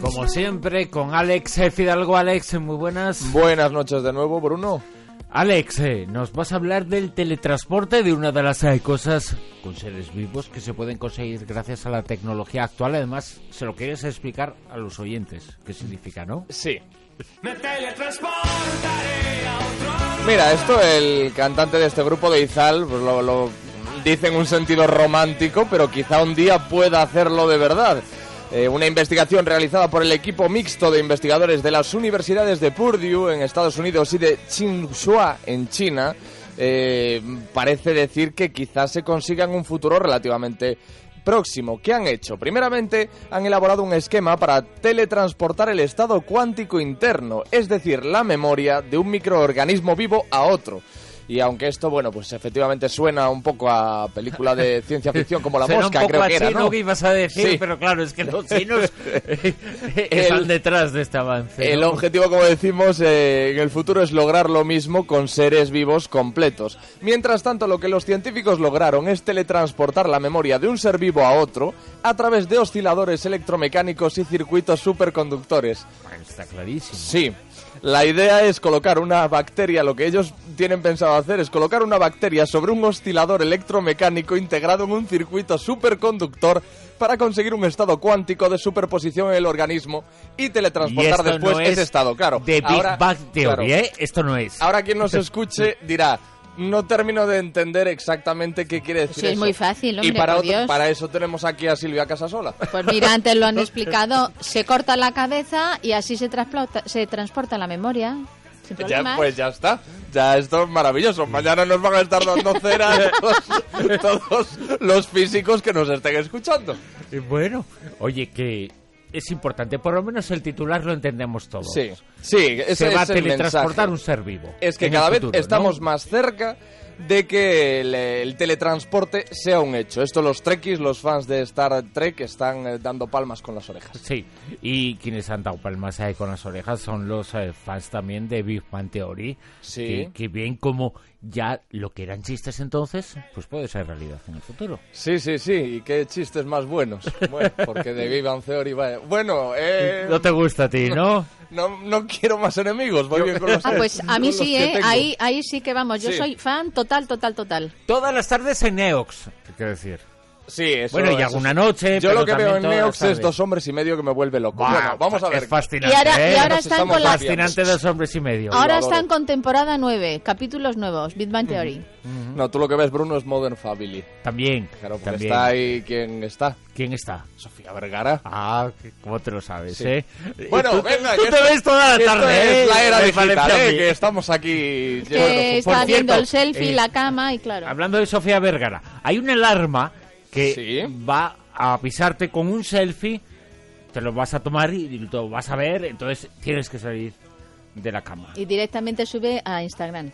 Como siempre, con Alex Fidalgo. Alex, muy buenas. Buenas noches de nuevo, Bruno. Alex, eh, nos vas a hablar del teletransporte, de una de las eh, cosas con seres vivos que se pueden conseguir gracias a la tecnología actual. Además, se lo quieres explicar a los oyentes. ¿Qué significa, no? Sí. Mira, esto el cantante de este grupo de Izal pues lo, lo dice en un sentido romántico, pero quizá un día pueda hacerlo de verdad. Eh, una investigación realizada por el equipo mixto de investigadores de las universidades de Purdue en Estados Unidos y de Tsinghua en China eh, parece decir que quizás se consiga en un futuro relativamente próximo. ¿Qué han hecho? Primeramente, han elaborado un esquema para teletransportar el estado cuántico interno, es decir, la memoria de un microorganismo vivo a otro. Y aunque esto, bueno, pues efectivamente suena un poco a película de ciencia ficción como La Suena Mosca, un poco creo a que era, ¿no? que ibas a decir, Sí. pero claro, es que los chinos están detrás de este avance. El objetivo, como decimos, eh, en el futuro es lograr lo mismo con seres vivos completos. Mientras tanto, lo que los científicos lograron es teletransportar la memoria de un ser vivo a otro a través de osciladores electromecánicos y circuitos superconductores. Está clarísimo. Sí. La idea es colocar una bacteria, lo que ellos tienen pensado hacer es colocar una bacteria sobre un oscilador electromecánico integrado en un circuito superconductor para conseguir un estado cuántico de superposición en el organismo y teletransportar después no es ese estado, claro. De Big Ahora- Bang Theory, claro. ¿eh? Esto no es. Ahora quien nos escuche dirá, no termino de entender exactamente qué quiere decir Sí, es muy fácil, y hombre, para, por otro- Dios. para eso tenemos aquí a Silvia Casasola. Pues mira, antes lo han explicado. Se corta la cabeza y así se, transporta, se transporta la memoria. Ya, pues ya está. Ya esto es maravilloso. Mañana nos van a estar dando cera todos, todos los físicos que nos estén escuchando. Y bueno, oye, que es importante, por lo menos el titular lo entendemos todos. Sí, sí, ese Se va a es el teletransportar un ser vivo. Es que cada vez estamos más cerca de que el, el teletransporte sea un hecho. Esto los trekkies, los fans de Star Trek están eh, dando palmas con las orejas. Sí, y quienes han dado palmas ahí con las orejas son los eh, fans también de Big Bang Theory. Sí. Que, que bien como ya lo que eran chistes entonces, pues puede ser realidad en el futuro. Sí, sí, sí, y qué chistes más buenos. Bueno, porque de Bang Theory, vaya. Bueno, eh, No te gusta a ti, ¿no? no, no quiero más enemigos, voy bien con los Ah, pues a mí sí, ¿eh? Ahí, ahí sí que vamos. Yo Sí. soy fan total, total, total. Todas las tardes en Neox, ¿qué quiero decir? Sí, eso, Bueno, y eso alguna noche, Yo lo que veo en Neox es dos hombres y medio que me vuelve loco. Bueno, vamos a ver. Es fascinante, Y ahora- ¿eh? y ahora están estamos con la-. Fascinante dos hombres y medio. Ahora están con temporada 9, capítulos nuevos, Big Bang Theory. No, tú lo que ves, Bruno, es Modern Family. También, Claro, porque también. está ahí quien está. ¿Quién está? Sofía Vergara. Ah, ¿cómo te lo sabes, Sí. eh? Bueno, Tú- venga, tú que te esto- ves toda la tarde, ¿eh? es la era Me digital, ¿eh? que estamos aquí. Que está viendo el selfie, eh, la cama y claro. Hablando de Sofía Vergara, hay una alarma que Sí. va a avisarte con un selfie, te lo vas a tomar y lo vas a ver, entonces tienes que salir de la cama. Y directamente sube a Instagram.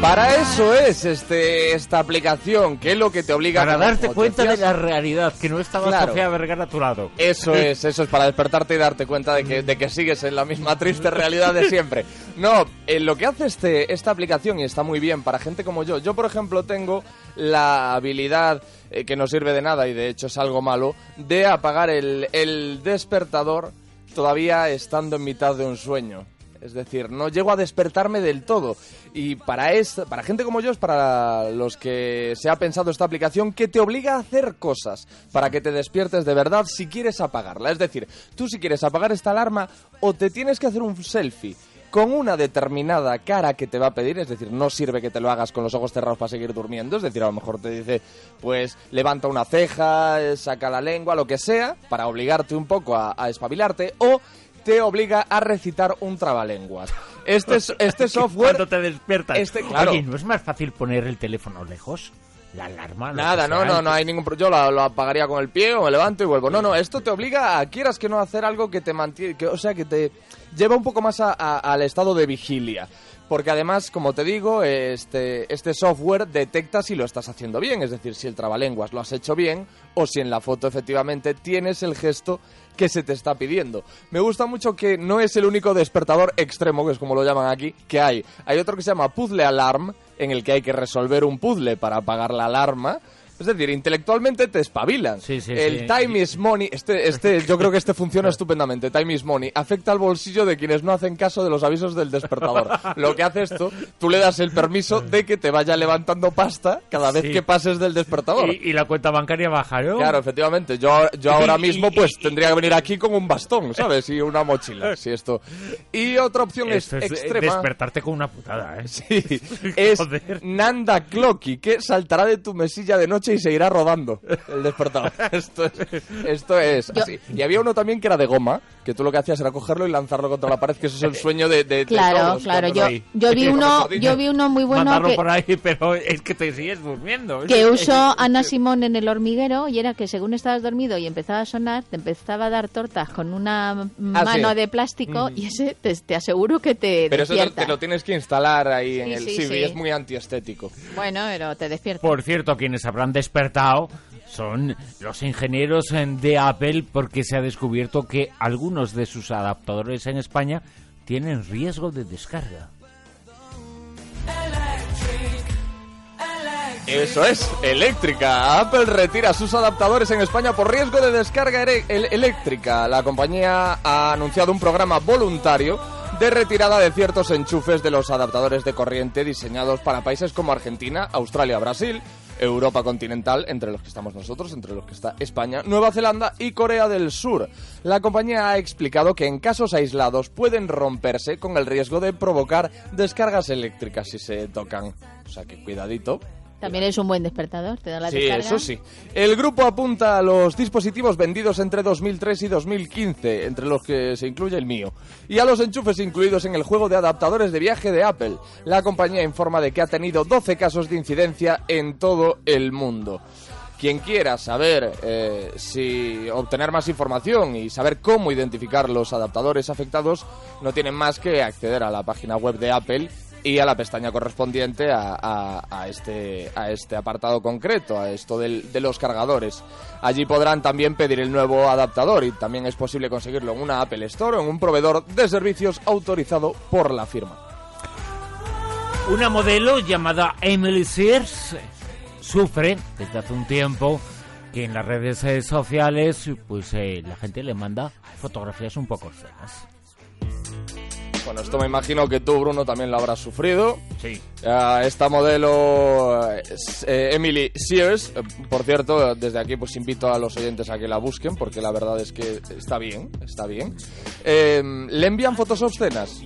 Para eso es este esta aplicación, que es lo que te obliga Para como- darte como te cuenta de la realidad, que no estaba Claro. Sofía Vergara a tu lado. Eso es, eso es para despertarte y darte cuenta de que, de que sigues en la misma triste realidad de siempre. No, eh, lo que hace este, esta aplicación, y está muy bien para gente como yo, yo por ejemplo tengo la habilidad, eh, que no sirve de nada y de hecho es algo malo, de apagar el, el despertador todavía estando en mitad de un sueño. Es decir, no llego a despertarme del todo. Y para, es, para gente como yo es para los que se ha pensado esta aplicación que te obliga a hacer cosas para que te despiertes de verdad si quieres apagarla. Es decir, tú si quieres apagar esta alarma o te tienes que hacer un selfie con una determinada cara que te va a pedir, es decir, no sirve que te lo hagas con los ojos cerrados para seguir durmiendo, es decir, a lo mejor te dice, pues levanta una ceja, eh, saca la lengua, lo que sea, para obligarte un poco a, a espabilarte, o te obliga a recitar un trabalenguas. Este, es- este software... Cuando te despiertas. Este, claro. Oye, ¿no es más fácil poner el teléfono lejos? La alarma. Nada, no, no, no hay ningún Yo lo, lo apagaría con el pie o me levanto y vuelvo. No, no, esto te obliga a, quieras que no, hacer algo que te mantiene, que, o sea, que te lleva un poco más a- a- al estado de vigilia. Porque además, como te digo, este, este software detecta si lo estás haciendo bien, es decir, si el trabalenguas lo has hecho bien o si en la foto efectivamente tienes el gesto que se te está pidiendo. Me gusta mucho que no es el único despertador extremo, que es como lo llaman aquí, que hay. Hay otro que se llama Puzzle Alarm, en el que hay que resolver un puzzle para apagar la alarma. Es decir, intelectualmente te espabilan. Sí, sí, el sí. time is money, este, este, yo creo que este funciona estupendamente. Time is money afecta al bolsillo de quienes no hacen caso de los avisos del despertador. Lo que hace esto, tú le das el permiso de que te vaya levantando pasta cada vez que pases del despertador. Y, y la cuenta bancaria baja, ¿no? Claro, efectivamente. Yo, yo ahora mismo pues tendría que venir aquí con un bastón, ¿sabes? Y una mochila, si esto. Y otra opción es Esto es extrema. despertarte con una putada, ¿eh? Sí, es. Nanda Clocky, que saltará de tu mesilla de noche y se irá rodando el despertador. Esto es, esto es Yo- así. Y había uno también que era de goma, que tú lo que hacías era cogerlo y lanzarlo contra la pared, que eso es el sueño de, de- de Claro, todos claro. Yo, yo vi uno, yo vi uno muy bueno Mandarlo que, por ahí, pero es que te sigues durmiendo. que usó Ana Simón en el hormiguero y era que según estabas dormido y empezaba a sonar, te empezaba a dar tortas con una mano sí. de plástico y ese te, te aseguro que te Pero eso te, lo tienes que instalar ahí en el sí, sí, es muy antiestético. Bueno, pero te despierta. Por cierto, quienes habrán despertado son los ingenieros en- de Apple porque se ha descubierto que algunos de sus adaptadores en España tienen riesgo de descarga. Eso es, eléctrica. Apple retira sus adaptadores en España por riesgo de descarga eléctrica. La compañía ha anunciado un programa voluntario de retirada de ciertos enchufes de los adaptadores de corriente diseñados para países como Argentina, Australia, Brasil, Europa continental, entre los que estamos nosotros, entre los que está España, Nueva Zelanda y Corea del Sur. La compañía ha explicado que en casos aislados pueden romperse con el riesgo de provocar descargas eléctricas si se tocan. O sea que cuidadito. También es un buen despertador, te da la Sí, descarga. eso sí. El grupo apunta a los dispositivos vendidos entre 2003 y 2015, entre los que se incluye el mío, y a los enchufes incluidos en el juego de adaptadores de viaje de Apple. La compañía informa de que ha tenido 12 casos de incidencia en todo el mundo. Quien quiera saber eh, si obtener más información y saber cómo identificar los adaptadores afectados, no tienen más que acceder a la página web de Apple y a la pestaña correspondiente a, a- a este, a este apartado concreto, a esto del- de los cargadores. Allí podrán también pedir el nuevo adaptador y también es posible conseguirlo en una Apple Store o en un proveedor de servicios autorizado por la firma. Una modelo llamada Emily Sears sufre desde hace un tiempo que en las redes eh, sociales pues eh, la gente le manda fotografías un poco feas. Bueno, esto me imagino que tú, Bruno, también lo habrás sufrido. Sí. Esta modelo es, eh, Emily Sears, eh, por cierto, desde aquí pues invito a los oyentes a que la busquen porque la verdad es que está bien, está bien. Eh, le envían fotos obscenas.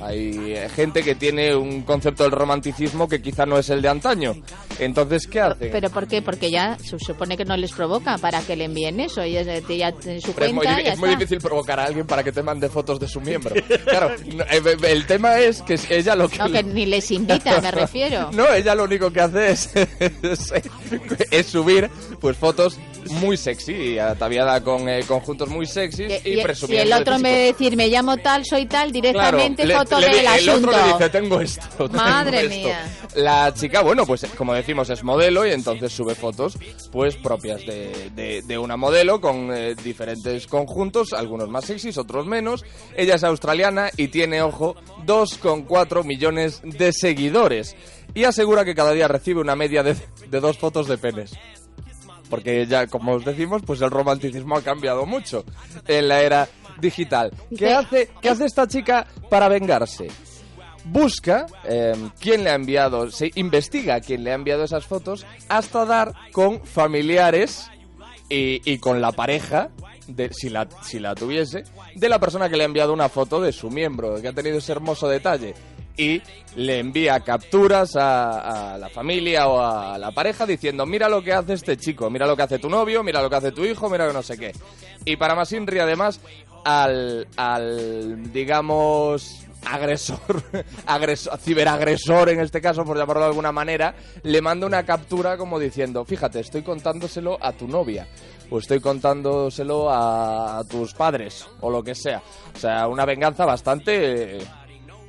Hay eh, gente que tiene un concepto del romanticismo que quizá no es el de antaño. Entonces, ¿qué hacen? ¿Pero por qué? Porque ya se supone que no les provoca para que le envíen eso. Y es, de- ya en su Pero es muy, cuenta ya es muy difícil provocar a alguien para que te mande fotos de su miembro. Claro, eh, el tema es que ella lo que... No, que ni les invita, me refiero. No, ella lo único que hace es, es, es subir pues fotos muy sexy y ataviada con eh, conjuntos muy sexys y, y, y presumiendo el de otro en vez de decir me llamo tal, soy tal, Claro, directamente le- foto le del el asunto. otro le dice, tengo esto. tengo Madre esto". mía. La chica, bueno, pues como decimos, es modelo y entonces sube fotos pues propias de, de- de una modelo con eh, diferentes conjuntos, algunos más sexys, otros menos. Ella es australiana y tiene, ojo, 2,4 millones de seguidores. Y asegura que cada día recibe una media de, de dos fotos de penes porque ya, como os decimos, pues el romanticismo ha cambiado mucho en la era digital. ¿Qué hace, qué hace esta chica para vengarse? Busca eh, quién le ha enviado, se investiga quién le ha enviado esas fotos hasta dar con familiares y, y con la pareja, de, si, la, si la tuviese, de la persona que le ha enviado una foto de su miembro, que ha tenido ese hermoso detalle. Y le envía capturas a, la familia o a la pareja diciendo, mira lo que hace este chico, mira lo que hace tu novio, mira lo que hace tu hijo, mira que no sé qué. Y para más Inri, además, al, al digamos, agresor, agresor, ciberagresor en este caso, por llamarlo de alguna manera, le manda una captura como diciendo, fíjate, estoy contándoselo a tu novia, o estoy contándoselo a, a tus padres, o lo que sea. O sea, una venganza bastante... eh,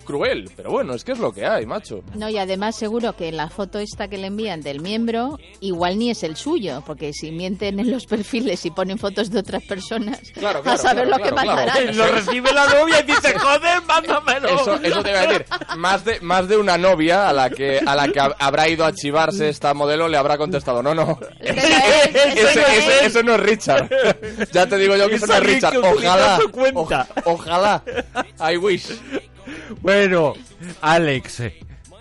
cruel, pero bueno, es que es lo que hay, macho. No, y además seguro que la foto esta que le envían del miembro, igual ni es el suyo, porque si mienten en los perfiles y ponen fotos de otras personas, Claro, a saber claro, lo que pasará. Lo recibe la novia y dice, joder, mándamelo. Eso, eso te iba a decir. Más de, más de una novia a la que a la que hab- habrá ido a chivarse esta modelo le habrá contestado, no, no. No es, Ese, no ese- es. eso no es Richard. Ya te digo yo que Es eso no es Richard. Ojalá. o- ojalá. I wish. Bueno, Alex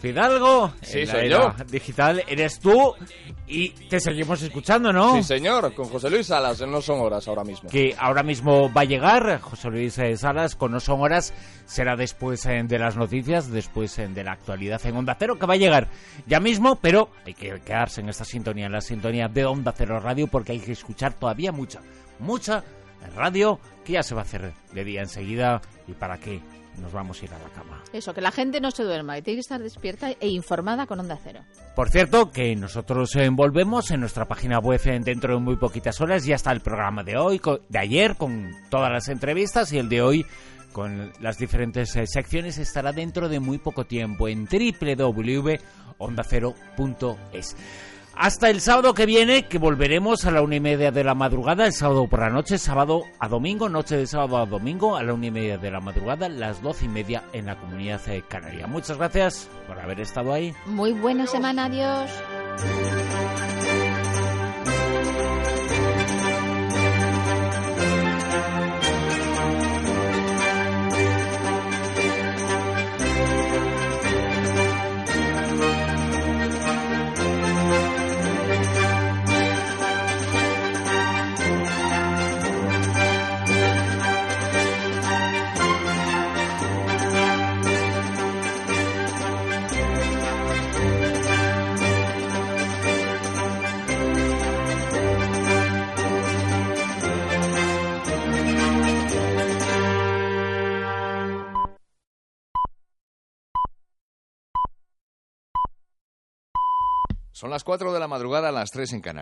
Fidalgo, Sí, en la soy era yo. digital, eres tú y te seguimos escuchando, ¿no? Sí, señor. Con José Luis Salas. No son horas ahora mismo. que ahora mismo va a llegar José Luis eh, Salas con No Son Horas, será después eh, de las noticias, después eh, de la actualidad en Onda Cero, que va a llegar ya mismo, pero hay que quedarse en esta sintonía, en la sintonía de Onda Cero Radio, porque hay que escuchar todavía mucha, mucha radio que ya se va a hacer de día enseguida y para qué nos vamos a ir a la cama. Eso, que la gente no se duerma, que tiene que estar despierta e informada con Onda Cero. Por cierto, que nosotros eh, volvemos en nuestra página web eh, dentro de muy poquitas horas. Ya está el programa de hoy, de ayer, con todas las entrevistas y el de hoy con las diferentes eh, secciones estará dentro de muy poco tiempo en www.ondacero.es. Hasta el sábado que viene, que volveremos a la una y media de la madrugada, el sábado por la noche, sábado a domingo, noche de sábado a domingo, a la una y media de la madrugada, las doce y media en la comunidad canaria. Muchas gracias por haber estado ahí. Muy buena semana, adiós. Son las 4 de la madrugada, las 3 en Canarias.